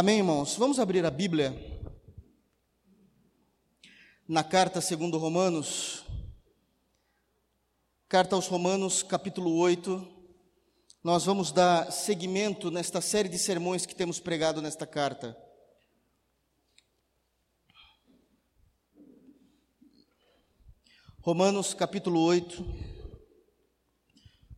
Amém, irmãos? Vamos abrir a Bíblia na carta segundo Romanos, carta aos Romanos, capítulo 8. Nós vamos dar seguimento nesta série de sermões que temos pregado nesta carta. Romanos, capítulo 8.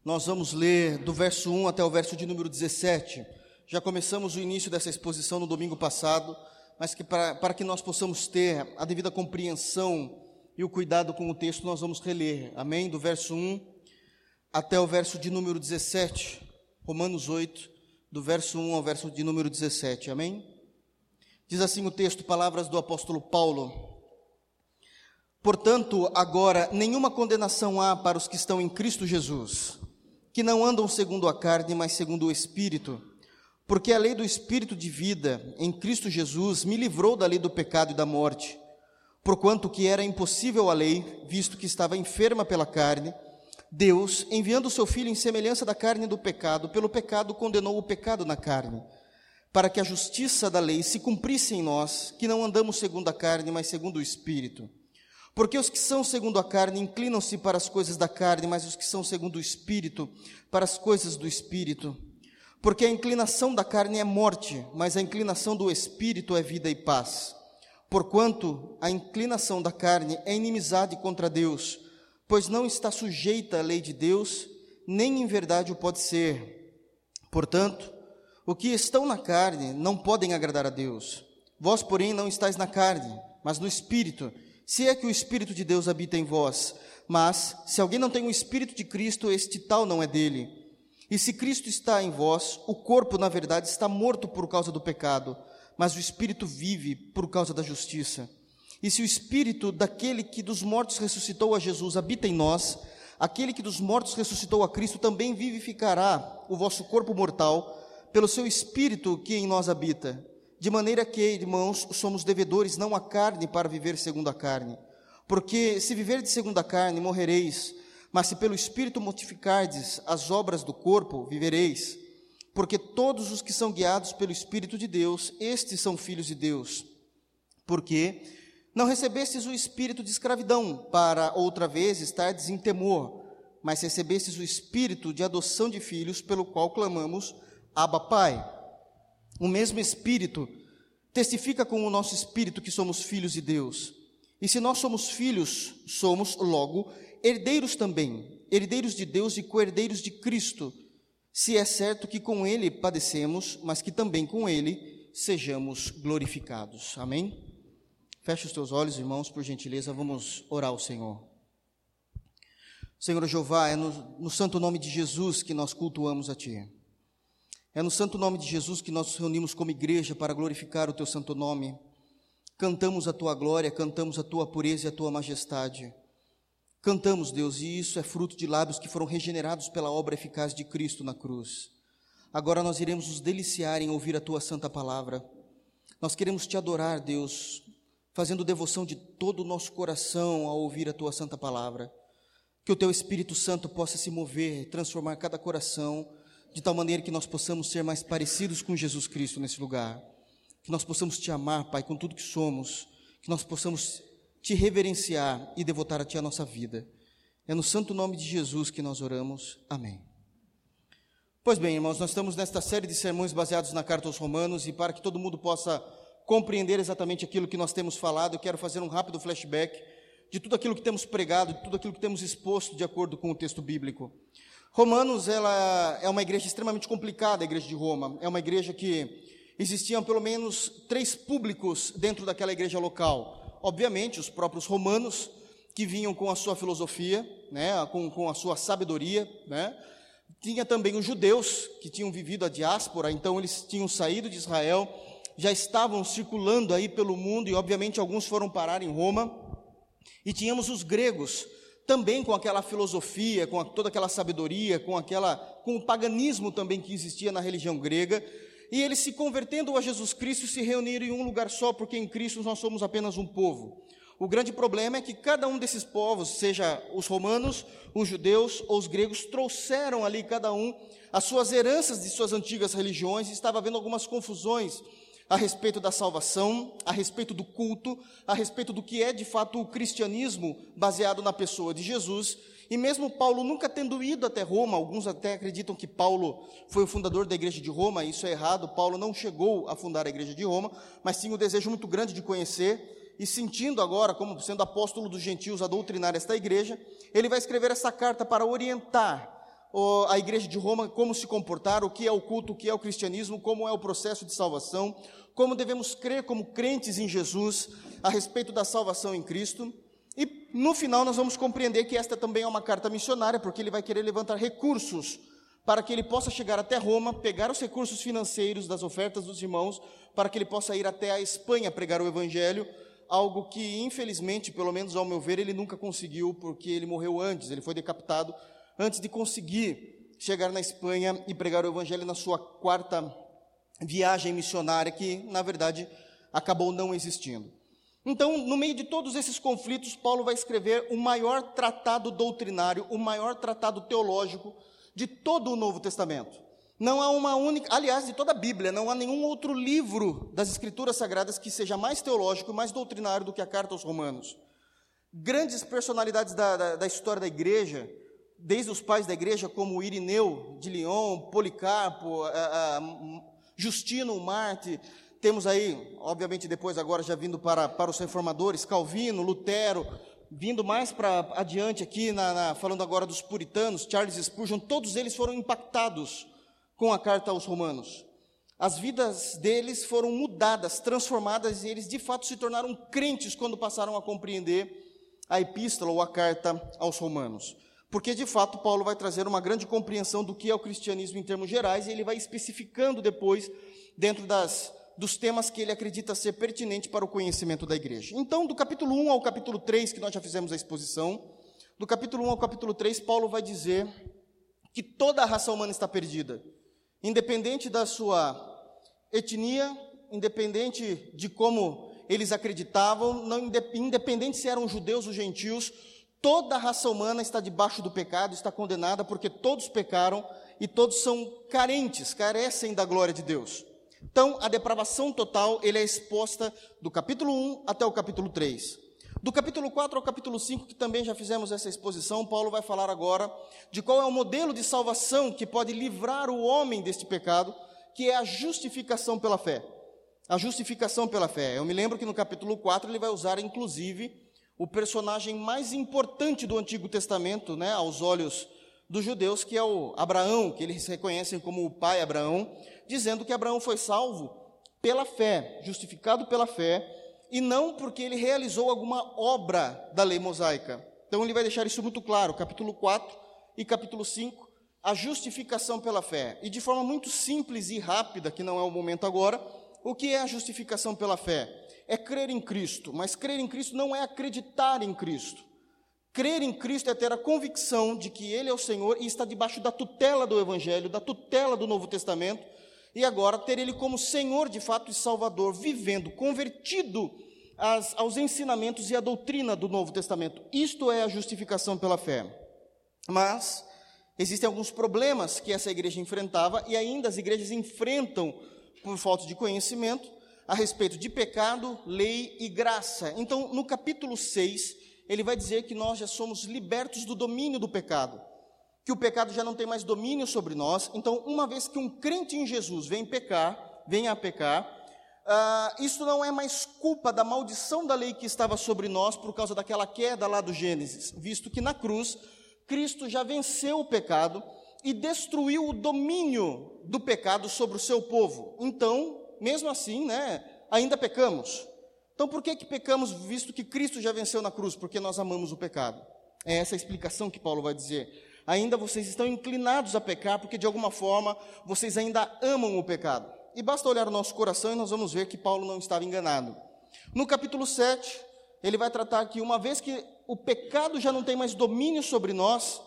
Nós vamos ler do verso 1 até o verso de número 17. Já começamos o início dessa exposição no domingo passado, mas que para, para que nós possamos ter a devida compreensão e o cuidado com o texto, nós vamos reler. Amém? Do verso 1 até o verso de número 17. Romanos 8, do verso 1 ao verso de número 17. Amém? Diz assim o texto, palavras do apóstolo Paulo. Portanto, agora nenhuma condenação há para os que estão em Cristo Jesus, que não andam segundo a carne, mas segundo o Espírito. Porque a lei do Espírito de vida em Cristo Jesus me livrou da lei do pecado e da morte. Porquanto que era impossível a lei, visto que estava enferma pela carne, Deus, enviando o seu Filho em semelhança da carne do pecado, pelo pecado condenou o pecado na carne, para que a justiça da lei se cumprisse em nós, que não andamos segundo a carne, mas segundo o Espírito. Porque os que são segundo a carne inclinam-se para as coisas da carne, mas os que são segundo o Espírito, para as coisas do Espírito. Porque a inclinação da carne é morte, mas a inclinação do espírito é vida e paz. Porquanto a inclinação da carne é inimizade contra Deus, pois não está sujeita à lei de Deus, nem em verdade o pode ser. Portanto, o que estão na carne não podem agradar a Deus. Vós, porém, não estáis na carne, mas no espírito, se é que o espírito de Deus habita em vós. Mas, se alguém não tem o espírito de Cristo, este tal não é dele. E se Cristo está em vós, o corpo, na verdade, está morto por causa do pecado, mas o espírito vive por causa da justiça. E se o espírito daquele que dos mortos ressuscitou a Jesus habita em nós, aquele que dos mortos ressuscitou a Cristo também vivificará o vosso corpo mortal pelo seu espírito que em nós habita. De maneira que, irmãos, somos devedores não à carne para viver segundo a carne. Porque se viver de segundo a carne, morrereis. Mas se pelo Espírito mortificardes as obras do corpo, vivereis. Porque todos os que são guiados pelo Espírito de Deus, estes são filhos de Deus. Porque não recebestes o espírito de escravidão, para outra vez estardes em temor, mas recebestes o espírito de adoção de filhos, pelo qual clamamos, Abba Pai. O mesmo espírito testifica com o nosso espírito que somos filhos de Deus. E se nós somos filhos, somos logo herdeiros também, herdeiros de Deus e co-herdeiros de Cristo, se é certo que com Ele padecemos, mas que também com Ele sejamos glorificados. Amém? Feche os teus olhos, irmãos, por gentileza, vamos orar ao Senhor. Senhor Jeová, é no, no santo nome de Jesus que nós cultuamos a Ti. É no santo nome de Jesus que nós nos reunimos como igreja para glorificar o Teu santo nome. Cantamos a Tua glória, cantamos a Tua pureza e a Tua majestade. Cantamos, Deus, e isso é fruto de lábios que foram regenerados pela obra eficaz de Cristo na cruz. Agora nós iremos nos deliciar em ouvir a tua santa palavra. Nós queremos te adorar, Deus, fazendo devoção de todo o nosso coração ao ouvir a tua santa palavra. Que o teu Espírito Santo possa se mover, transformar cada coração, de tal maneira que nós possamos ser mais parecidos com Jesus Cristo nesse lugar. Que nós possamos te amar, Pai, com tudo que somos. Que nós possamos te reverenciar e devotar a Ti a nossa vida. É no santo nome de Jesus que nós oramos. Amém. Pois bem, irmãos, nós estamos nesta série de sermões baseados na carta aos Romanos e para que todo mundo possa compreender exatamente aquilo que nós temos falado, eu quero fazer um rápido flashback de tudo aquilo que temos pregado, de tudo aquilo que temos exposto de acordo com o texto bíblico. Romanos, ela é uma igreja extremamente complicada, a igreja de Roma. É uma igreja que existiam pelo menos três públicos dentro daquela igreja local obviamente, os próprios romanos, que vinham com a sua filosofia, né, com, com a sua sabedoria, né, tinha também os judeus, que tinham vivido a diáspora, então eles tinham saído de Israel, já estavam circulando aí pelo mundo, e obviamente alguns foram parar em Roma, e tínhamos os gregos, também com aquela filosofia, com toda aquela sabedoria, com aquela com o paganismo também que existia na religião grega, e eles se convertendo a Jesus Cristo se reuniram em um lugar só, porque em Cristo nós somos apenas um povo. O grande problema é que cada um desses povos, seja os romanos, os judeus ou os gregos, trouxeram ali cada um as suas heranças de suas antigas religiões, e estava havendo algumas confusões a respeito da salvação, a respeito do culto, a respeito do que é de fato o cristianismo baseado na pessoa de Jesus. E mesmo Paulo nunca tendo ido até Roma, alguns até acreditam que Paulo foi o fundador da igreja de Roma, isso é errado, Paulo não chegou a fundar a igreja de Roma, mas tinha um desejo muito grande de conhecer, e sentindo agora, como sendo apóstolo dos gentios, a doutrinar esta igreja, ele vai escrever essa carta para orientar a igreja de Roma como se comportar, o que é o culto, o que é o cristianismo, como é o processo de salvação, como devemos crer como crentes em Jesus a respeito da salvação em Cristo. No final nós vamos compreender que esta também é uma carta missionária, porque ele vai querer levantar recursos para que ele possa chegar até Roma, pegar os recursos financeiros das ofertas dos irmãos, para que ele possa ir até a Espanha pregar o evangelho, algo que infelizmente, pelo menos ao meu ver, ele nunca conseguiu, porque ele morreu antes, ele foi decapitado antes de conseguir chegar na Espanha e pregar o Evangelho na sua quarta viagem missionária, que na verdade acabou não existindo. Então, no meio de todos esses conflitos, Paulo vai escrever o maior tratado doutrinário, o maior tratado teológico de todo o Novo Testamento. Não há uma única, aliás, de toda a Bíblia, não há nenhum outro livro das Escrituras Sagradas que seja mais teológico, mais doutrinário do que a carta aos Romanos. Grandes personalidades da, da, da história da igreja desde os pais da igreja, como Irineu de Lyon, Policarpo, a, a, Justino Marte, temos aí, obviamente depois agora já vindo para, para os reformadores, Calvino, Lutero, vindo mais para adiante aqui, na, na, falando agora dos puritanos, Charles Spurgeon, todos eles foram impactados com a carta aos romanos. As vidas deles foram mudadas, transformadas, e eles de fato se tornaram crentes quando passaram a compreender a epístola ou a carta aos romanos porque de fato Paulo vai trazer uma grande compreensão do que é o cristianismo em termos gerais e ele vai especificando depois dentro das dos temas que ele acredita ser pertinente para o conhecimento da igreja. Então, do capítulo 1 ao capítulo 3, que nós já fizemos a exposição, do capítulo 1 ao capítulo 3, Paulo vai dizer que toda a raça humana está perdida, independente da sua etnia, independente de como eles acreditavam, não independente se eram judeus ou gentios, Toda a raça humana está debaixo do pecado, está condenada, porque todos pecaram e todos são carentes, carecem da glória de Deus. Então, a depravação total, ele é exposta do capítulo 1 até o capítulo 3. Do capítulo 4 ao capítulo 5, que também já fizemos essa exposição, Paulo vai falar agora de qual é o modelo de salvação que pode livrar o homem deste pecado, que é a justificação pela fé. A justificação pela fé. Eu me lembro que no capítulo 4 ele vai usar, inclusive, o personagem mais importante do Antigo Testamento, né, aos olhos dos judeus, que é o Abraão, que eles reconhecem como o pai Abraão, dizendo que Abraão foi salvo pela fé, justificado pela fé, e não porque ele realizou alguma obra da lei mosaica. Então ele vai deixar isso muito claro, capítulo 4 e capítulo 5, a justificação pela fé. E de forma muito simples e rápida, que não é o momento agora, o que é a justificação pela fé? é crer em Cristo, mas crer em Cristo não é acreditar em Cristo. Crer em Cristo é ter a convicção de que Ele é o Senhor e está debaixo da tutela do Evangelho, da tutela do Novo Testamento, e agora ter Ele como Senhor de fato e Salvador, vivendo, convertido às, aos ensinamentos e à doutrina do Novo Testamento. Isto é a justificação pela fé. Mas existem alguns problemas que essa igreja enfrentava e ainda as igrejas enfrentam por falta de conhecimento, a respeito de pecado, lei e graça. Então, no capítulo 6, ele vai dizer que nós já somos libertos do domínio do pecado, que o pecado já não tem mais domínio sobre nós. Então, uma vez que um crente em Jesus vem pecar, vem a pecar, uh, isso não é mais culpa da maldição da lei que estava sobre nós por causa daquela queda lá do Gênesis, visto que na cruz Cristo já venceu o pecado e destruiu o domínio do pecado sobre o seu povo. Então, mesmo assim, né, ainda pecamos. Então, por que, que pecamos, visto que Cristo já venceu na cruz? Porque nós amamos o pecado. É essa a explicação que Paulo vai dizer. Ainda vocês estão inclinados a pecar, porque de alguma forma vocês ainda amam o pecado. E basta olhar o nosso coração e nós vamos ver que Paulo não estava enganado. No capítulo 7, ele vai tratar que uma vez que o pecado já não tem mais domínio sobre nós,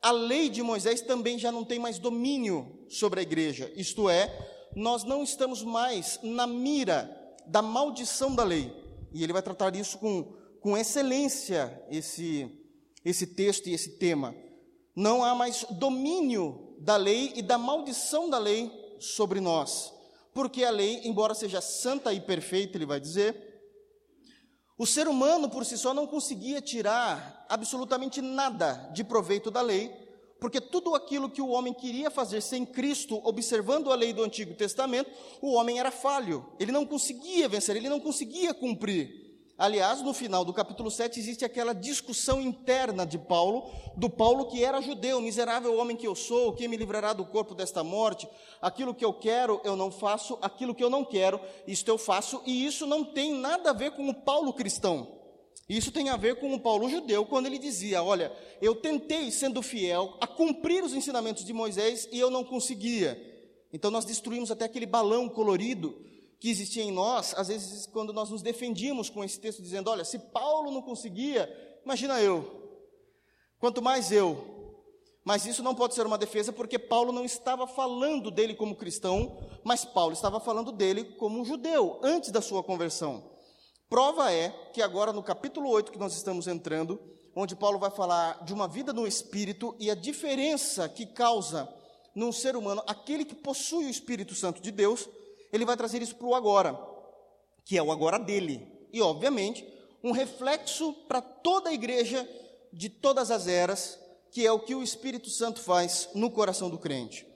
a lei de Moisés também já não tem mais domínio sobre a igreja. Isto é, nós não estamos mais na mira da maldição da lei. E ele vai tratar isso com, com excelência, esse, esse texto e esse tema. Não há mais domínio da lei e da maldição da lei sobre nós. porque a lei, embora seja santa e perfeita, ele vai dizer, o ser humano por si só não conseguia tirar absolutamente nada de proveito da lei, porque tudo aquilo que o homem queria fazer sem Cristo, observando a lei do Antigo Testamento, o homem era falho, ele não conseguia vencer, ele não conseguia cumprir. Aliás, no final do capítulo 7 existe aquela discussão interna de Paulo, do Paulo que era judeu, miserável homem que eu sou, quem me livrará do corpo desta morte? Aquilo que eu quero eu não faço, aquilo que eu não quero, isto eu faço, e isso não tem nada a ver com o Paulo cristão. Isso tem a ver com o Paulo judeu, quando ele dizia: Olha, eu tentei, sendo fiel, a cumprir os ensinamentos de Moisés e eu não conseguia. Então nós destruímos até aquele balão colorido que existia em nós, às vezes, quando nós nos defendíamos com esse texto, dizendo: olha, se Paulo não conseguia, imagina eu, quanto mais eu. Mas isso não pode ser uma defesa, porque Paulo não estava falando dele como cristão, mas Paulo estava falando dele como um judeu, antes da sua conversão. Prova é que agora no capítulo 8 que nós estamos entrando, onde Paulo vai falar de uma vida no espírito e a diferença que causa num ser humano aquele que possui o Espírito Santo de Deus ele vai trazer isso para o agora, que é o agora dele. E, obviamente, um reflexo para toda a igreja de todas as eras, que é o que o Espírito Santo faz no coração do crente.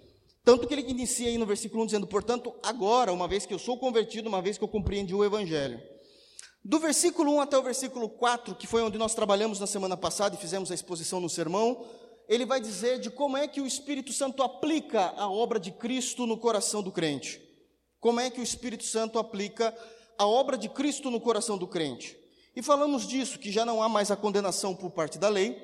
Tanto que ele inicia aí no versículo 1 dizendo, portanto, agora, uma vez que eu sou convertido, uma vez que eu compreendi o Evangelho. Do versículo 1 até o versículo 4, que foi onde nós trabalhamos na semana passada e fizemos a exposição no sermão, ele vai dizer de como é que o Espírito Santo aplica a obra de Cristo no coração do crente. Como é que o Espírito Santo aplica a obra de Cristo no coração do crente? E falamos disso, que já não há mais a condenação por parte da lei,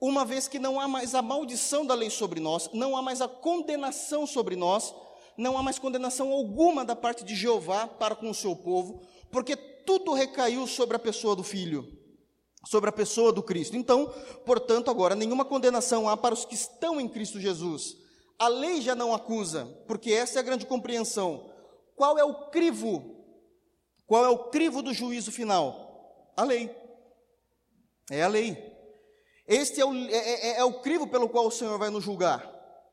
uma vez que não há mais a maldição da lei sobre nós, não há mais a condenação sobre nós, não há mais condenação alguma da parte de Jeová para com o seu povo, porque tudo recaiu sobre a pessoa do Filho, sobre a pessoa do Cristo. Então, portanto, agora nenhuma condenação há para os que estão em Cristo Jesus. A lei já não acusa, porque essa é a grande compreensão. Qual é o crivo? Qual é o crivo do juízo final? A lei. É a lei. Este é o, é, é, é o crivo pelo qual o Senhor vai nos julgar.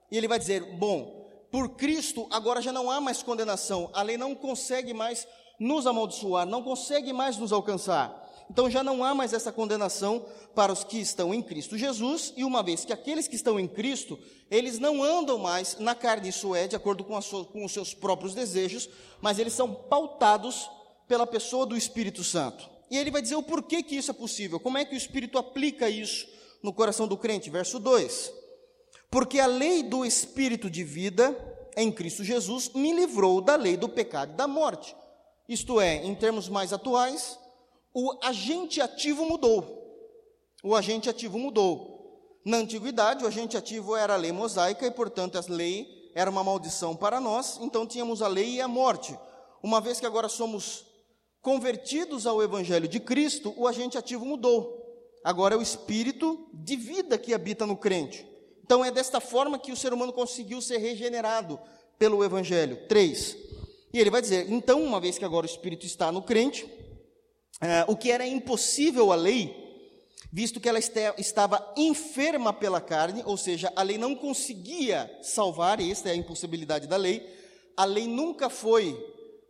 E ele vai dizer: bom, por Cristo agora já não há mais condenação, a lei não consegue mais nos amaldiçoar, não consegue mais nos alcançar. Então já não há mais essa condenação para os que estão em Cristo Jesus, e uma vez que aqueles que estão em Cristo, eles não andam mais na carne, isso é, de acordo com, sua, com os seus próprios desejos, mas eles são pautados pela pessoa do Espírito Santo. E ele vai dizer o porquê que isso é possível, como é que o Espírito aplica isso no coração do crente. Verso 2: Porque a lei do Espírito de vida em Cristo Jesus me livrou da lei do pecado e da morte. Isto é, em termos mais atuais, o agente ativo mudou. O agente ativo mudou. Na antiguidade, o agente ativo era a lei mosaica e, portanto, a lei era uma maldição para nós, então tínhamos a lei e a morte. Uma vez que agora somos convertidos ao evangelho de Cristo, o agente ativo mudou. Agora é o espírito de vida que habita no crente. Então é desta forma que o ser humano conseguiu ser regenerado pelo evangelho. Três. E ele vai dizer: então, uma vez que agora o espírito está no crente, é, o que era impossível à lei, visto que ela estava enferma pela carne, ou seja, a lei não conseguia salvar, e esta é a impossibilidade da lei, a lei nunca foi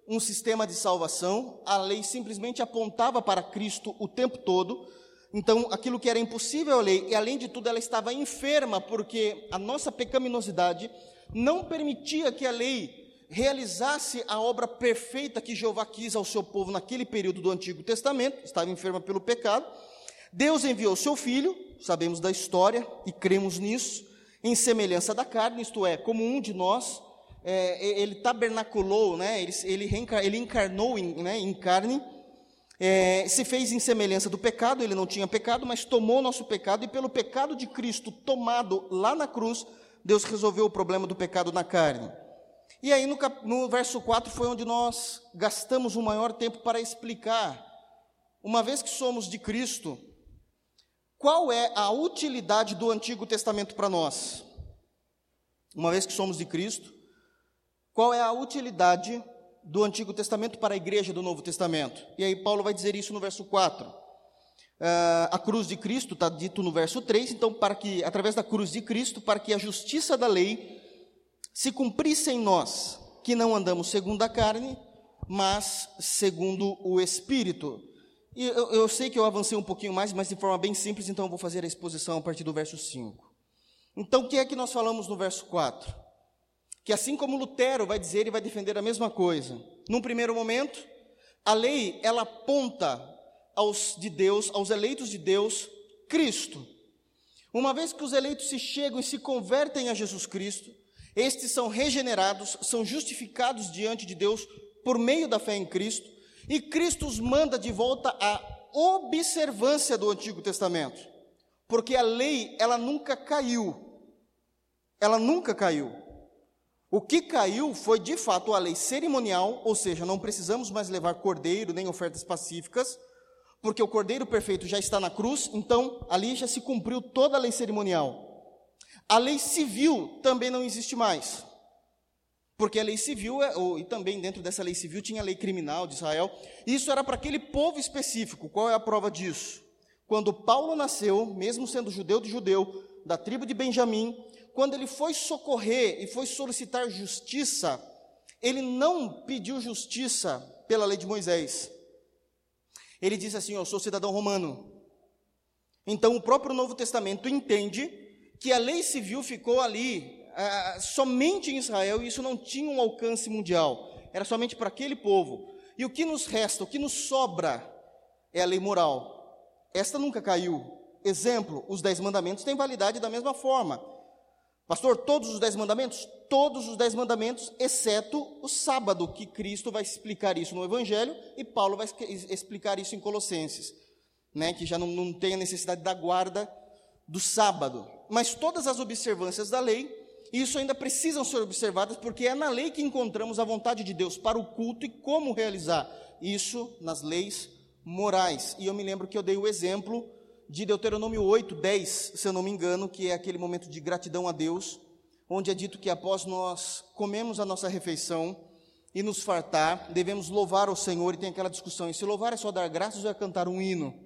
um sistema de salvação, a lei simplesmente apontava para Cristo o tempo todo, então aquilo que era impossível à lei, e além de tudo ela estava enferma, porque a nossa pecaminosidade não permitia que a lei realizasse a obra perfeita que Jeová quis ao seu povo naquele período do Antigo Testamento, estava enferma pelo pecado. Deus enviou seu filho, sabemos da história e cremos nisso, em semelhança da carne, isto é, como um de nós, é, ele tabernaculou, né, ele, ele, ele encarnou em, né, em carne, é, se fez em semelhança do pecado, ele não tinha pecado, mas tomou nosso pecado, e pelo pecado de Cristo tomado lá na cruz, Deus resolveu o problema do pecado na carne. E aí no, cap... no verso 4 foi onde nós gastamos o maior tempo para explicar, uma vez que somos de Cristo, qual é a utilidade do Antigo Testamento para nós? Uma vez que somos de Cristo, qual é a utilidade do Antigo Testamento para a igreja do Novo Testamento? E aí Paulo vai dizer isso no verso 4. Uh, ah, a cruz de Cristo está dito no verso 3, então, para que, através da cruz de Cristo, para que a justiça da lei se cumprisse em nós, que não andamos segundo a carne, mas segundo o Espírito. E eu, eu, sei que eu avancei um pouquinho mais, mas de forma bem simples, então eu vou fazer a exposição a partir do verso 5. Então, o que é que nós falamos no verso 4? Que assim como Lutero vai dizer e vai defender a mesma coisa. Num primeiro momento, a lei, ela aponta aos de Deus, aos eleitos de Deus, Cristo. Uma vez que os eleitos se chegam e se convertem a Jesus Cristo, estes são regenerados, são justificados diante de Deus por meio da fé em Cristo, e Cristo os manda de volta à observância do Antigo Testamento, porque a lei, ela nunca caiu, ela nunca caiu. O que caiu foi de fato a lei cerimonial, ou seja, não precisamos mais levar cordeiro nem ofertas pacíficas, porque o cordeiro perfeito já está na cruz, então ali já se cumpriu toda a lei cerimonial. A lei civil também não existe mais. Porque a lei civil, é, e também dentro dessa lei civil tinha a lei criminal de Israel, isso era para aquele povo específico. Qual é a prova disso? Quando Paulo nasceu, mesmo sendo judeu de judeu, da tribo de Benjamim, quando ele foi socorrer e foi solicitar justiça, ele não pediu justiça pela lei de Moisés. Ele disse assim: Eu sou cidadão romano. Então o próprio Novo Testamento entende que a lei civil ficou ali ah, somente em Israel e isso não tinha um alcance mundial, era somente para aquele povo. E o que nos resta, o que nos sobra, é a lei moral. Esta nunca caiu. Exemplo, os dez mandamentos têm validade da mesma forma. Pastor, todos os dez mandamentos? Todos os dez mandamentos, exceto o sábado, que Cristo vai explicar isso no Evangelho e Paulo vai explicar isso em Colossenses, né, que já não, não tem a necessidade da guarda do sábado. Mas todas as observâncias da lei isso ainda precisam ser observadas, porque é na lei que encontramos a vontade de Deus para o culto e como realizar isso nas leis morais. E eu me lembro que eu dei o exemplo de Deuteronômio 8, 10, se eu não me engano, que é aquele momento de gratidão a Deus, onde é dito que após nós comemos a nossa refeição e nos fartar, devemos louvar ao Senhor, e tem aquela discussão, e se louvar é só dar graças ou é cantar um hino?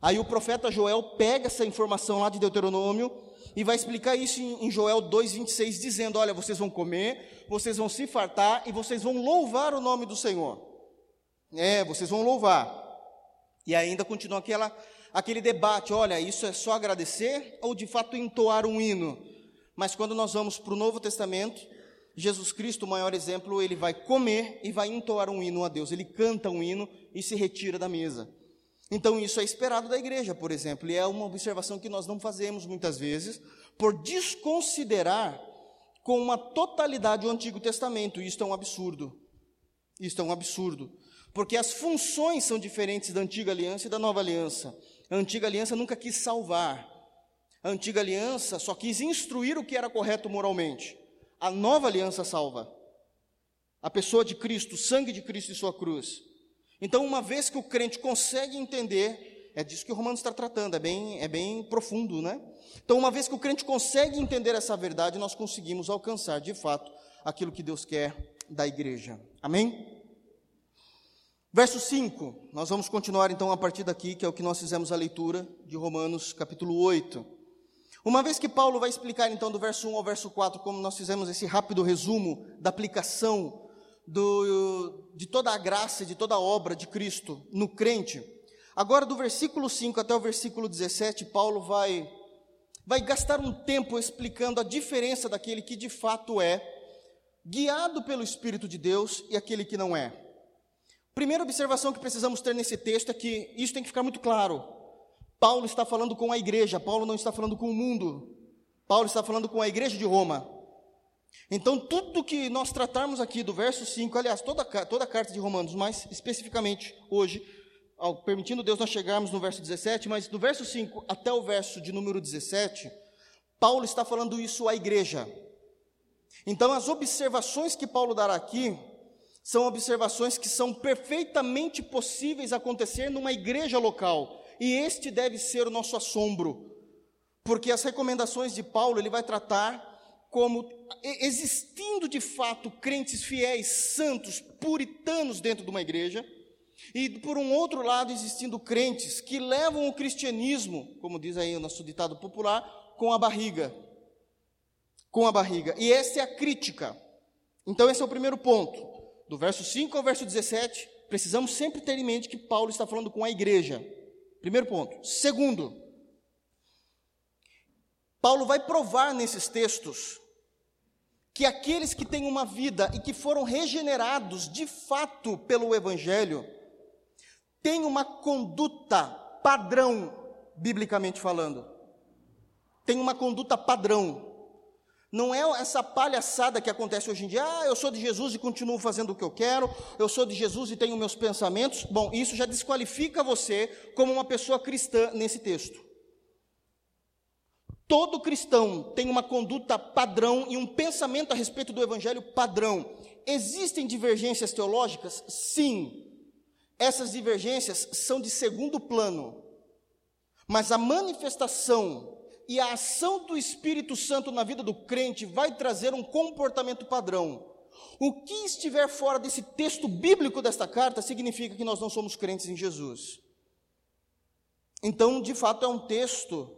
Aí o profeta Joel pega essa informação lá de Deuteronômio e vai explicar isso em Joel 2,26, dizendo: Olha, vocês vão comer, vocês vão se fartar e vocês vão louvar o nome do Senhor. É, vocês vão louvar. E ainda continua aquela, aquele debate: olha, isso é só agradecer ou de fato entoar um hino? Mas quando nós vamos para o Novo Testamento, Jesus Cristo, o maior exemplo, ele vai comer e vai entoar um hino a Deus. Ele canta um hino e se retira da mesa. Então, isso é esperado da igreja, por exemplo, e é uma observação que nós não fazemos muitas vezes, por desconsiderar com uma totalidade o Antigo Testamento. Isto é um absurdo. Isto é um absurdo. Porque as funções são diferentes da antiga aliança e da nova aliança. A antiga aliança nunca quis salvar. A antiga aliança só quis instruir o que era correto moralmente. A nova aliança salva. A pessoa de Cristo, o sangue de Cristo e sua cruz. Então, uma vez que o crente consegue entender, é disso que o Romanos está tratando, é bem, é bem profundo, né? Então, uma vez que o crente consegue entender essa verdade, nós conseguimos alcançar de fato aquilo que Deus quer da igreja. Amém? Verso 5, nós vamos continuar então a partir daqui, que é o que nós fizemos a leitura de Romanos capítulo 8. Uma vez que Paulo vai explicar então do verso 1 ao verso 4, como nós fizemos esse rápido resumo da aplicação do, de toda a graça de toda a obra de Cristo no crente. Agora, do versículo 5 até o versículo 17, Paulo vai, vai gastar um tempo explicando a diferença daquele que de fato é guiado pelo Espírito de Deus e aquele que não é. Primeira observação que precisamos ter nesse texto é que isso tem que ficar muito claro. Paulo está falando com a igreja, Paulo não está falando com o mundo. Paulo está falando com a igreja de Roma. Então, tudo que nós tratarmos aqui do verso 5, aliás, toda, toda a carta de Romanos, mais especificamente hoje, ao, permitindo Deus nós chegarmos no verso 17, mas do verso 5 até o verso de número 17, Paulo está falando isso à igreja. Então, as observações que Paulo dará aqui são observações que são perfeitamente possíveis acontecer numa igreja local, e este deve ser o nosso assombro, porque as recomendações de Paulo ele vai tratar como existindo de fato crentes fiéis, santos, puritanos dentro de uma igreja, e por um outro lado existindo crentes que levam o cristianismo, como diz aí o nosso ditado popular, com a barriga. Com a barriga. E essa é a crítica. Então, esse é o primeiro ponto. Do verso 5 ao verso 17, precisamos sempre ter em mente que Paulo está falando com a igreja. Primeiro ponto. Segundo, Paulo vai provar nesses textos que aqueles que têm uma vida e que foram regenerados de fato pelo Evangelho, têm uma conduta padrão, biblicamente falando. Tem uma conduta padrão. Não é essa palhaçada que acontece hoje em dia, ah, eu sou de Jesus e continuo fazendo o que eu quero, eu sou de Jesus e tenho meus pensamentos. Bom, isso já desqualifica você como uma pessoa cristã nesse texto. Todo cristão tem uma conduta padrão e um pensamento a respeito do evangelho padrão. Existem divergências teológicas? Sim. Essas divergências são de segundo plano. Mas a manifestação e a ação do Espírito Santo na vida do crente vai trazer um comportamento padrão. O que estiver fora desse texto bíblico desta carta significa que nós não somos crentes em Jesus. Então, de fato, é um texto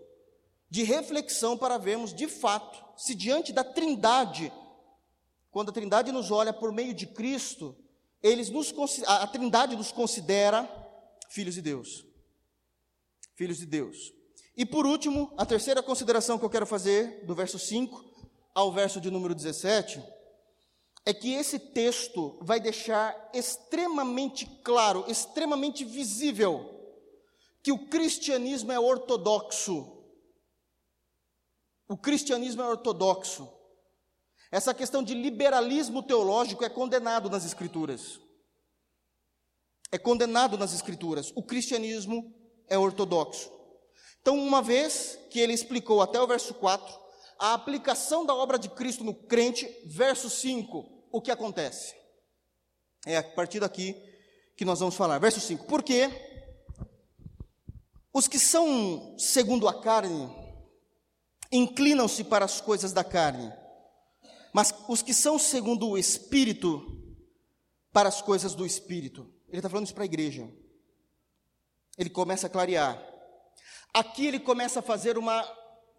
de reflexão para vermos, de fato, se diante da Trindade, quando a Trindade nos olha por meio de Cristo, eles nos, a Trindade nos considera filhos de Deus. Filhos de Deus. E por último, a terceira consideração que eu quero fazer, do verso 5 ao verso de número 17, é que esse texto vai deixar extremamente claro, extremamente visível, que o cristianismo é ortodoxo. O cristianismo é ortodoxo. Essa questão de liberalismo teológico é condenado nas Escrituras. É condenado nas Escrituras. O cristianismo é ortodoxo. Então, uma vez que ele explicou até o verso 4, a aplicação da obra de Cristo no crente, verso 5, o que acontece? É a partir daqui que nós vamos falar. Verso 5. Porque os que são segundo a carne inclinam-se para as coisas da carne, mas os que são segundo o Espírito, para as coisas do Espírito. Ele está falando isso para a igreja. Ele começa a clarear. Aqui ele começa a fazer uma,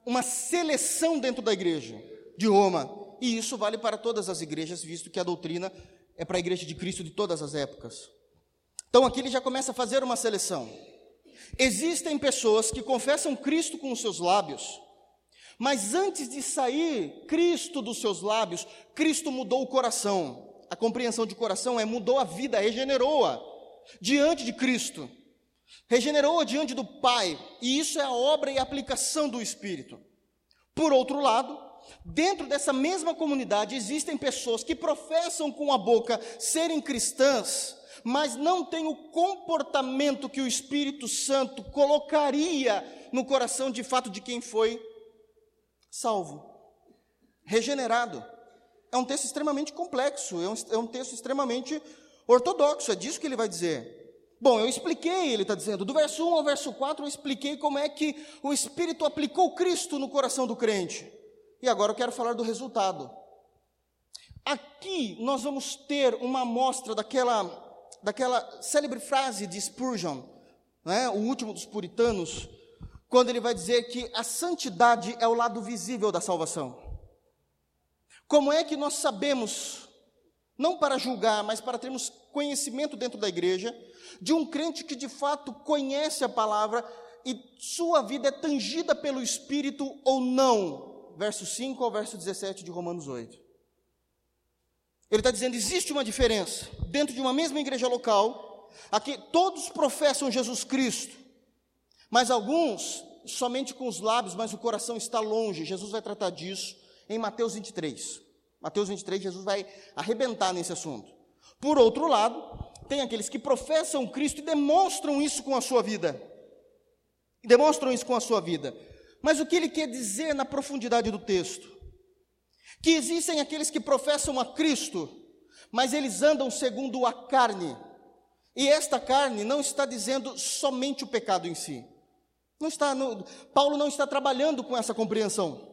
uma seleção dentro da igreja de Roma, e isso vale para todas as igrejas, visto que a doutrina é para a igreja de Cristo de todas as épocas. Então aqui ele já começa a fazer uma seleção. Existem pessoas que confessam Cristo com os seus lábios, mas antes de sair Cristo dos seus lábios, Cristo mudou o coração. A compreensão de coração é mudou a vida, regenerou-a diante de Cristo regenerou-a diante do Pai, e isso é a obra e a aplicação do Espírito. Por outro lado, dentro dessa mesma comunidade existem pessoas que professam com a boca serem cristãs, mas não têm o comportamento que o Espírito Santo colocaria no coração de fato de quem foi salvo, regenerado. É um texto extremamente complexo, é um, é um texto extremamente ortodoxo, é disso que ele vai dizer. Bom, eu expliquei, ele está dizendo, do verso 1 ao verso 4, eu expliquei como é que o Espírito aplicou Cristo no coração do crente. E agora eu quero falar do resultado. Aqui nós vamos ter uma amostra daquela, daquela célebre frase de Spurgeon, né, o último dos puritanos, quando ele vai dizer que a santidade é o lado visível da salvação. Como é que nós sabemos, não para julgar, mas para termos conhecimento dentro da igreja, de um crente que de fato conhece a palavra e sua vida é tangida pelo Espírito ou não. Verso 5 ao verso 17 de Romanos 8. Ele está dizendo: existe uma diferença dentro de uma mesma igreja local, aqui todos professam Jesus Cristo, mas alguns somente com os lábios, mas o coração está longe. Jesus vai tratar disso em Mateus 23. Mateus 23, Jesus vai arrebentar nesse assunto. Por outro lado, tem aqueles que professam Cristo e demonstram isso com a sua vida. Demonstram isso com a sua vida. Mas o que ele quer dizer na profundidade do texto? Que existem aqueles que professam a Cristo, mas eles andam segundo a carne. E esta carne não está dizendo somente o pecado em si. Não está, Paulo não está trabalhando com essa compreensão.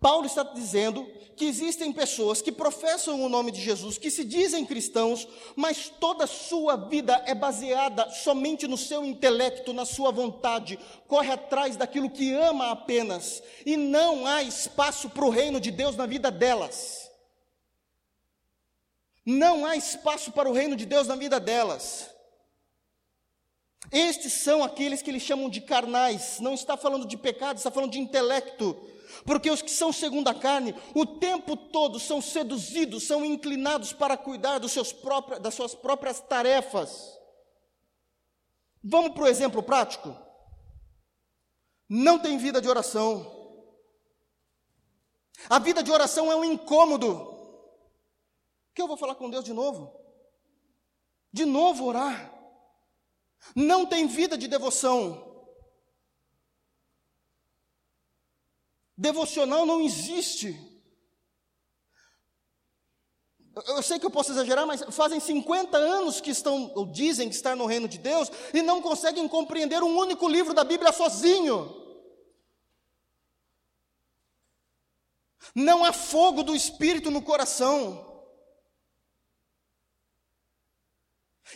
Paulo está dizendo que existem pessoas que professam o nome de Jesus, que se dizem cristãos, mas toda a sua vida é baseada somente no seu intelecto, na sua vontade, corre atrás daquilo que ama apenas, e não há espaço para o reino de Deus na vida delas. Não há espaço para o reino de Deus na vida delas. Estes são aqueles que eles chamam de carnais, não está falando de pecado, está falando de intelecto, porque os que são segundo a carne, o tempo todo são seduzidos, são inclinados para cuidar próprios, das suas próprias tarefas. Vamos para o exemplo prático? Não tem vida de oração. A vida de oração é um incômodo. Que eu vou falar com Deus de novo? De novo orar. Não tem vida de devoção. Devocional não existe. Eu sei que eu posso exagerar, mas fazem 50 anos que estão, ou dizem que estão no reino de Deus, e não conseguem compreender um único livro da Bíblia sozinho. Não há fogo do Espírito no coração.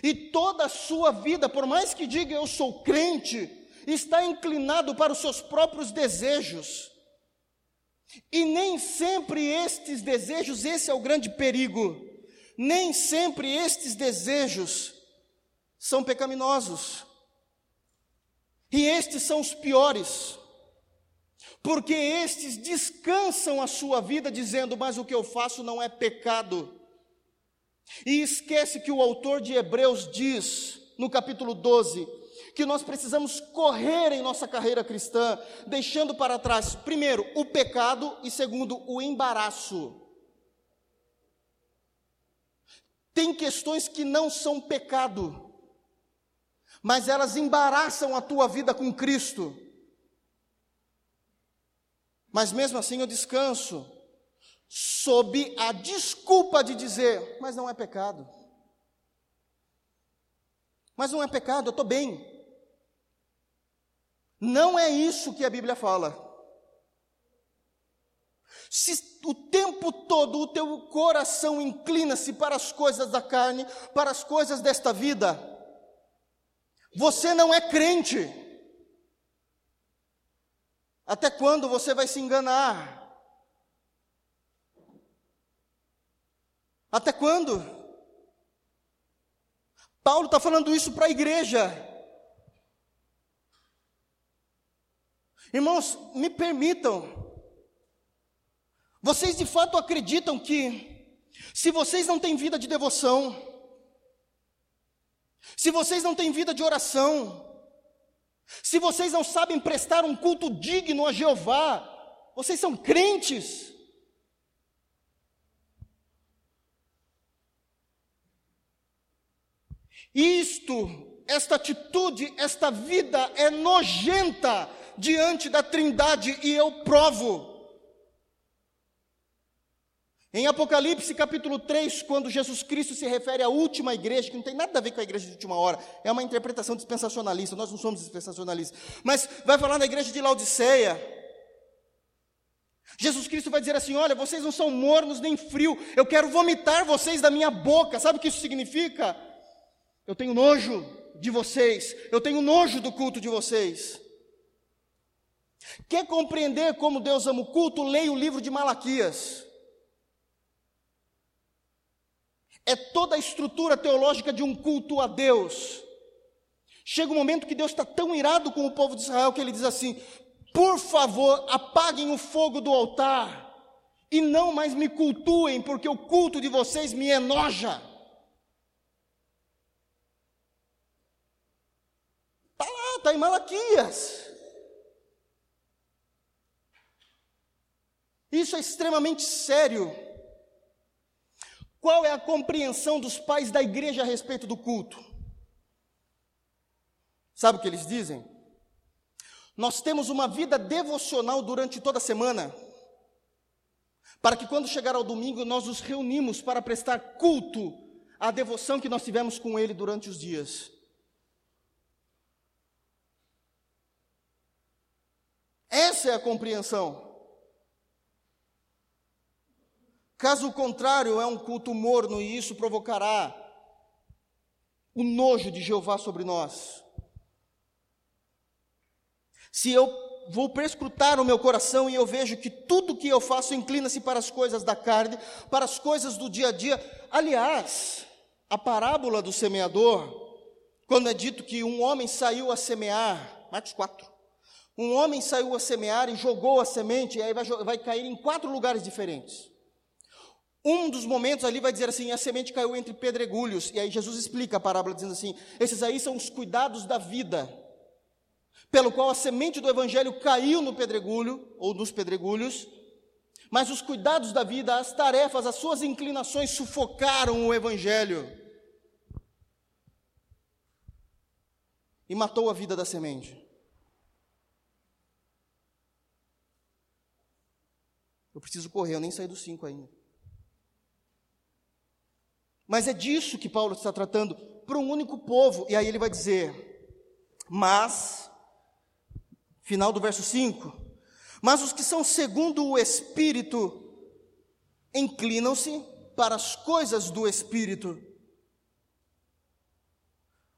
E toda a sua vida, por mais que diga eu sou crente, está inclinado para os seus próprios desejos. E nem sempre estes desejos, esse é o grande perigo, nem sempre estes desejos são pecaminosos. E estes são os piores, porque estes descansam a sua vida dizendo: Mas o que eu faço não é pecado. E esquece que o autor de Hebreus diz, no capítulo 12, que nós precisamos correr em nossa carreira cristã, deixando para trás, primeiro, o pecado e, segundo, o embaraço. Tem questões que não são pecado, mas elas embaraçam a tua vida com Cristo. Mas mesmo assim eu descanso, sob a desculpa de dizer, mas não é pecado. Mas não é pecado, eu estou bem. Não é isso que a Bíblia fala. Se o tempo todo o teu coração inclina-se para as coisas da carne, para as coisas desta vida, você não é crente. Até quando você vai se enganar? Até quando? Paulo está falando isso para a igreja. Irmãos, me permitam. Vocês de fato acreditam que, se vocês não têm vida de devoção, se vocês não têm vida de oração, se vocês não sabem prestar um culto digno a Jeová, vocês são crentes? Isto, esta atitude, esta vida é nojenta diante da Trindade e eu provo. Em Apocalipse capítulo 3, quando Jesus Cristo se refere à última igreja, que não tem nada a ver com a igreja de última hora, é uma interpretação dispensacionalista, nós não somos dispensacionalistas, mas vai falar na igreja de Laodiceia. Jesus Cristo vai dizer assim: Olha, vocês não são mornos nem frio, eu quero vomitar vocês da minha boca. Sabe o que isso significa? Eu tenho nojo de vocês, eu tenho nojo do culto de vocês. Quer compreender como Deus ama o culto? Leia o livro de Malaquias. É toda a estrutura teológica de um culto a Deus. Chega um momento que Deus está tão irado com o povo de Israel que ele diz assim: por favor, apaguem o fogo do altar e não mais me cultuem, porque o culto de vocês me enoja. Está em Malaquias. Isso é extremamente sério. Qual é a compreensão dos pais da igreja a respeito do culto? Sabe o que eles dizem? Nós temos uma vida devocional durante toda a semana, para que quando chegar ao domingo nós nos reunimos para prestar culto à devoção que nós tivemos com Ele durante os dias. Essa é a compreensão. Caso contrário, é um culto morno e isso provocará o nojo de Jeová sobre nós. Se eu vou perscrutar o meu coração e eu vejo que tudo que eu faço inclina-se para as coisas da carne, para as coisas do dia a dia. Aliás, a parábola do semeador, quando é dito que um homem saiu a semear, Marcos 4. Um homem saiu a semear e jogou a semente, e aí vai, vai cair em quatro lugares diferentes. Um dos momentos ali vai dizer assim: a semente caiu entre pedregulhos, e aí Jesus explica a parábola dizendo assim: esses aí são os cuidados da vida pelo qual a semente do evangelho caiu no pedregulho ou nos pedregulhos, mas os cuidados da vida, as tarefas, as suas inclinações sufocaram o evangelho e matou a vida da semente. Eu preciso correr, eu nem saí dos cinco ainda. Mas é disso que Paulo está tratando para um único povo, e aí ele vai dizer: Mas final do verso 5. Mas os que são segundo o Espírito inclinam-se para as coisas do Espírito.